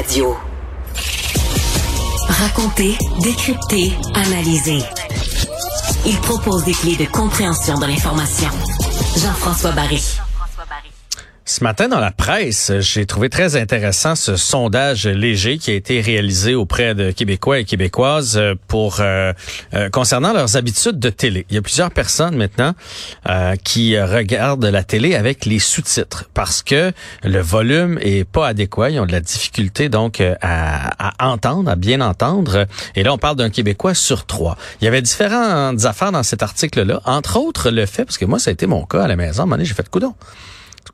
Radio. Raconter, décrypter, analyser. Il propose des clés de compréhension de l'information. Jean-François Barry. Ce matin, dans la presse, j'ai trouvé très intéressant ce sondage léger qui a été réalisé auprès de Québécois et Québécoises euh, pour euh, euh, concernant leurs habitudes de télé. Il y a plusieurs personnes maintenant qui regardent la télé avec les sous-titres parce que le volume est pas adéquat. Ils ont de la difficulté donc à, à entendre, à bien entendre. Et là, on parle d'un Québécois sur trois. Il y avait différentes affaires dans cet article-là, entre autres le fait, parce que moi, ça a été mon cas à la maison. À un moment donné, j'ai fait coudon.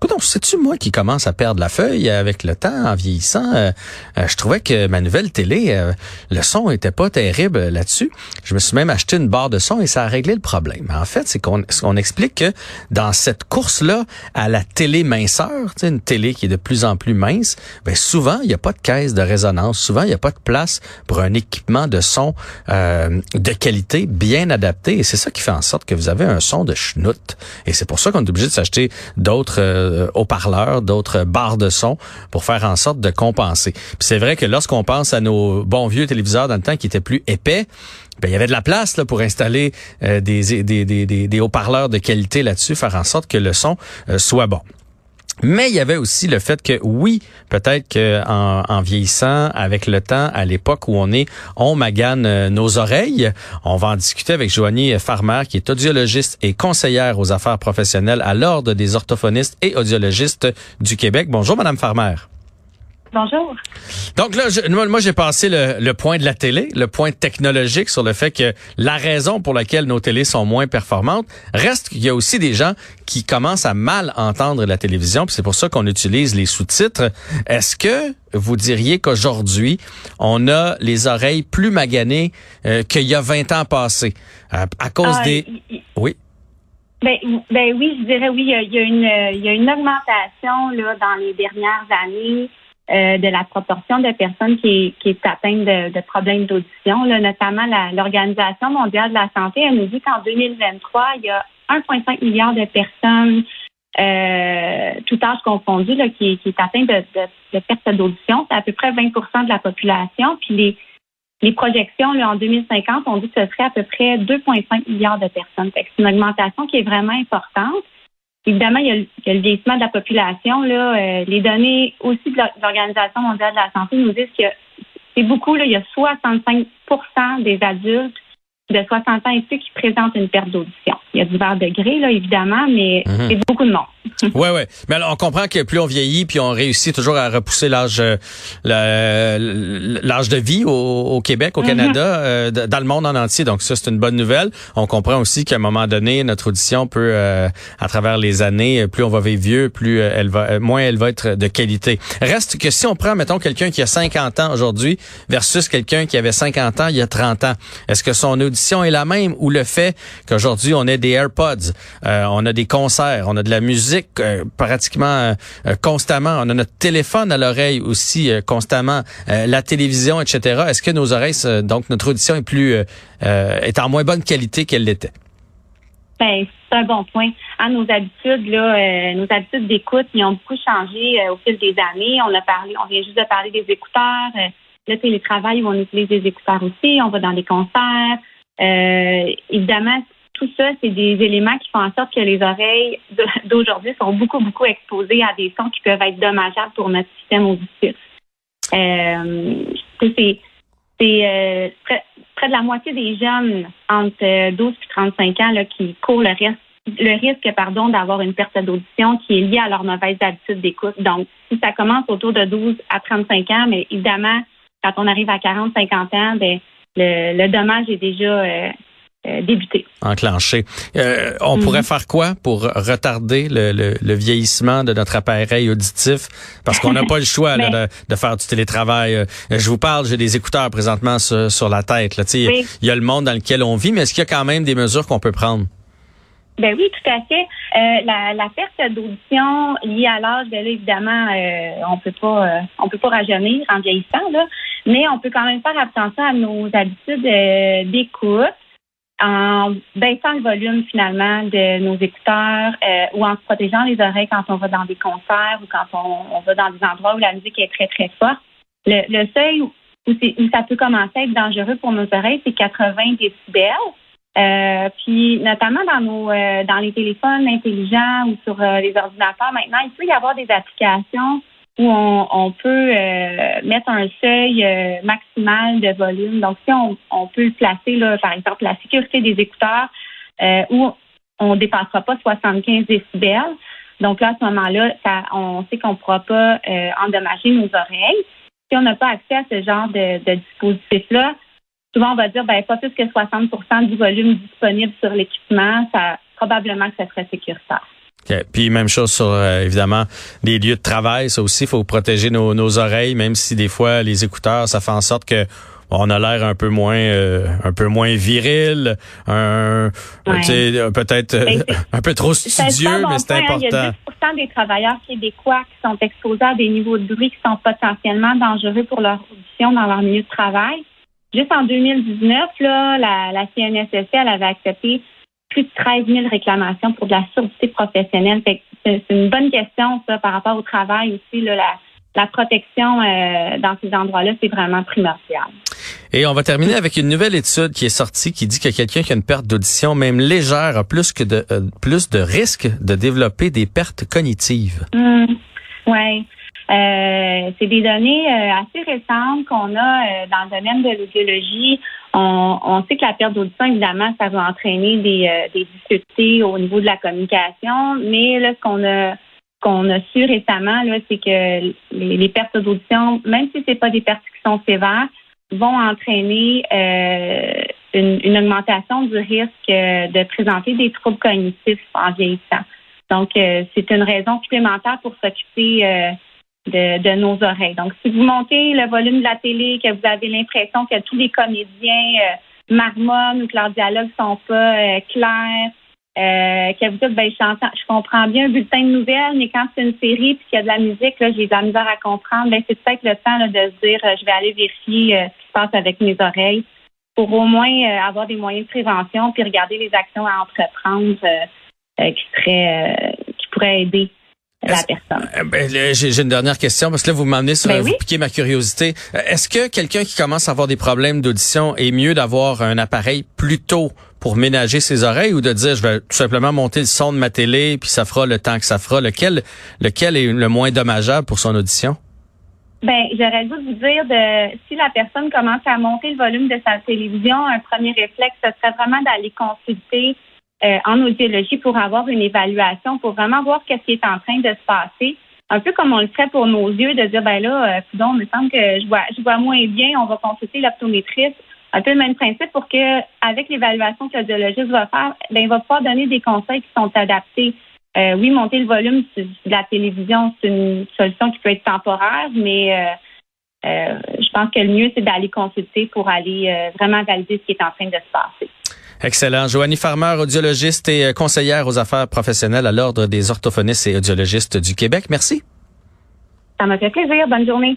Écoute, c'est-tu moi qui commence à perdre la feuille avec le temps, en vieillissant? Euh, euh, je trouvais que ma nouvelle télé, euh, le son était pas terrible là-dessus. Je me suis même acheté une barre de son et ça a réglé le problème. En fait, c'est qu'on on explique que dans cette course-là à la télé minceur, une télé qui est de plus en plus mince, ben souvent, il n'y a pas de caisse de résonance. Souvent, il n'y a pas de place pour un équipement de son de qualité bien adapté. Et c'est ça qui fait en sorte que vous avez un son de schnout. Et c'est pour ça qu'on est obligé de s'acheter d'autres euh, haut-parleurs, d'autres barres de son pour faire en sorte de compenser. c'est vrai que lorsqu'on pense à nos bons vieux téléviseurs dans le temps qui étaient plus épais, ben, il y avait de la place là, pour installer euh, des, des, des, des haut-parleurs de qualité là-dessus, faire en sorte que le son euh, soit bon. Mais il y avait aussi le fait que oui, peut-être que en, vieillissant avec le temps, à l'époque où on est, on magane euh, nos oreilles. On va en discuter avec Joanie Farmer, qui est audiologiste et conseillère aux affaires professionnelles à l'Ordre des orthophonistes et audiologistes du Québec. Bonjour, Madame Farmer. Bonjour. Donc là, moi, j'ai passé le, point de la télé, le point technologique sur le fait que la raison pour laquelle nos télés sont moins performantes reste qu'il y a aussi des gens qui commencent à mal entendre la télévision, puis c'est pour ça qu'on utilise les sous-titres. Est-ce que vous diriez qu'aujourd'hui, on a les oreilles plus maganées euh, qu'il y a 20 ans passés euh, à cause ah, des... Oui? Ben, ben oui, je dirais oui. Il y a une, il y a une augmentation là dans les dernières années euh, de la proportion de personnes qui, qui est atteinte de, problèmes d'audition. Notamment l'Organisation mondiale de la santé, elle nous dit qu'en 2023, il y a 1,5 milliard de personnes, euh, tout âge confondu, là, qui, qui est atteinte de, de, perte d'audition. C'est à peu près 20% de la population. Puis les, les projections là, en 2050, on dit que ce serait à peu près 2,5 milliards de personnes. C'est une augmentation qui est vraiment importante. Évidemment, il y, a le, vieillissement de la population. Là, euh, les données aussi de l'Organisation mondiale de la santé nous disent que c'est beaucoup. Là, il y a 65% des adultes de 60 ans et plus qui présentent une perte d'audition. Il y a divers degrés, là, évidemment, mais mhm. c'est beaucoup de monde. Oui, oui. Mais alors, on comprend que plus on vieillit, puis on réussit toujours à repousser l'âge euh, l'âge de vie au, Québec, au mhm. Canada, euh, dans le monde en entier. Donc ça, c'est une bonne nouvelle. On comprend aussi qu'à un moment donné, notre audition peut, euh, à travers les années, plus on va vivre vieux, plus elle va, moins elle va être de qualité. Reste que si on prend, mettons, quelqu'un qui a 50 ans aujourd'hui versus quelqu'un qui avait 50 ans il y a 30 ans, est-ce que son audition est la même ou le fait qu'aujourd'hui on ait des AirPods, on a des concerts, on a de la musique, euh, pratiquement euh, constamment. On a notre téléphone à l'oreille aussi euh, constamment, la télévision, etc. Est-ce que nos oreilles, donc notre audition est plus est en moins bonne qualité qu'elle l'était? Ben, c'est un bon point. Nos habitudes, là, nos habitudes d'écoute, ils ont beaucoup changé au fil des années. On a parlé, on vient juste de parler des écouteurs. le télétravail, on utilise des écouteurs aussi. On va dans des concerts. évidemment, tout ça, c'est des éléments qui font en sorte que les oreilles d'aujourd'hui sont beaucoup, beaucoup exposées à des sons qui peuvent être dommageables pour notre système auditif. Euh, c'est euh, près, de la moitié des jeunes entre 12 et 35 ans qui courent le risque le risque pardon d'avoir une perte d'audition qui est liée à leur mauvaise habitude d'écoute. Donc, si ça commence autour de 12 à 35 ans, mais évidemment, quand on arrive à 40, 50 ans, ben, le, dommage est déjà euh, débuter. Enclenché. Euh, on mhm. pourrait faire quoi pour retarder le, vieillissement de notre appareil auditif? Parce qu'on n'a pas le choix de, faire du télétravail. Euh, je vous parle, j'ai des écouteurs présentement sur, la tête. Il y a le monde dans lequel on vit, mais est-ce qu'il y a quand même des mesures qu'on peut prendre? Ben oui, tout à fait. la, perte d'audition liée à l'âge, ben évidemment, on peut pas, on peut pas rajeunir en vieillissant, là, mais on peut quand même faire attention à nos habitudes d'écoute en baissant le volume finalement de nos écouteurs euh, ou en se protégeant les oreilles quand on va dans des concerts ou quand on, va dans des endroits où la musique est très très forte. Le, seuil où, ça peut commencer à être dangereux pour nos oreilles, c'est 80 décibels. Euh, puis notamment dans nos euh, dans les téléphones intelligents ou sur euh, les ordinateurs maintenant, il peut y avoir des applications où on, peut mettre un seuil maximal de volume. Donc si on, on peut placer là, par exemple la sécurité des écouteurs où on ne dépassera pas 75 décibels. Donc là, à ce moment-là, ça, on sait qu'on ne pourra pas endommager nos oreilles. Si on n'a pas accès à ce genre de, de dispositif-là, souvent on va dire ben pas plus que 60% du volume disponible sur l'équipement, ça probablement que ça serait sécuritaire. Puis même chose sur euh, évidemment les lieux de travail, ça aussi il faut protéger nos, nos, oreilles, même si des fois les écouteurs ça fait en sorte que on a l'air un peu moins euh, un peu moins viril, un peut-être euh, ben, un peu trop studieux, mais c'est important. il y a 10 des travailleurs québécois qui sont exposés à des niveaux de bruit qui sont potentiellement dangereux pour leur audition dans leur milieu de travail. Juste en 2019, là, la, la CNSSC, elle avait accepté plus de 13 000 réclamations pour de la surdité professionnelle. C'est une bonne question, ça, par rapport au travail aussi. Là, la, la protection euh, dans ces endroits-là, c'est vraiment primordial. Et on va terminer avec une nouvelle étude qui est sortie qui dit que quelqu'un qui a une perte d'audition, même légère, a plus que de euh, plus de risques de développer des pertes cognitives. Mmh. Oui. Euh, c'est des données euh, assez récentes qu'on a euh, dans le domaine de l'audiologie. On, on, sait que la perte d'audition, évidemment, ça va entraîner des, des difficultés au niveau de la communication, mais là, ce qu'on a qu'on a su récemment, c'est que les, pertes d'audition, même si c'est pas des pertes qui sont sévères, vont entraîner une, une, augmentation du risque de présenter des troubles cognitifs en vieillissant. Donc, c'est une raison supplémentaire pour s'occuper de, nos oreilles. Donc, si vous montez le volume de la télé, que vous avez l'impression que tous les comédiens euh, marmonnent ou que leurs dialogues sont pas euh, clairs, euh, que vous dites, ben, je, je comprends bien un bulletin de nouvelles, mais quand c'est une série puis qu'il y a de la musique, là, j'ai de la à comprendre, ben, c'est peut-être le temps de se dire, je vais aller vérifier ce qui se passe avec mes oreilles pour au moins avoir des moyens de prévention puis regarder les actions à entreprendre qui seraient, qui pourraient aider la personne. Euh, ben, j'ai une dernière question parce que là vous m'amenez sur ben vous piquer ma curiosité. Euh, est-ce que quelqu'un qui commence à avoir des problèmes d'audition est mieux d'avoir un appareil plus tôt pour ménager ses oreilles ou de dire je vais tout simplement monter le son de ma télé puis ça fera le temps que ça fera? Lequel lequel est le moins dommageable pour son audition? Ben, j'aurais le goût de vous dire de si la personne commence à monter le volume de sa télévision, un premier réflexe, ce serait vraiment d'aller consulter euh, en audiologie pour avoir une évaluation, pour vraiment voir qu'est-ce qui est en train de se passer. Un peu comme on le ferait pour nos yeux, de dire ben là, euh, il me semble que je vois, je vois moins bien, on va consulter l'optométriste. Un peu le même principe pour que, avec l'évaluation que l'audiologiste va faire, ben, il va pouvoir donner des conseils qui sont adaptés. Euh, oui, monter le volume de la télévision, c'est une solution qui peut être temporaire, mais je pense que le mieux, c'est d'aller consulter pour aller vraiment valider ce qui est en train de se passer. Excellent. Joanie Farmer, audiologiste et euh, conseillère aux affaires professionnelles à l'Ordre des orthophonistes et audiologistes du Québec. Merci. Ça m'a fait plaisir. Bonne journée.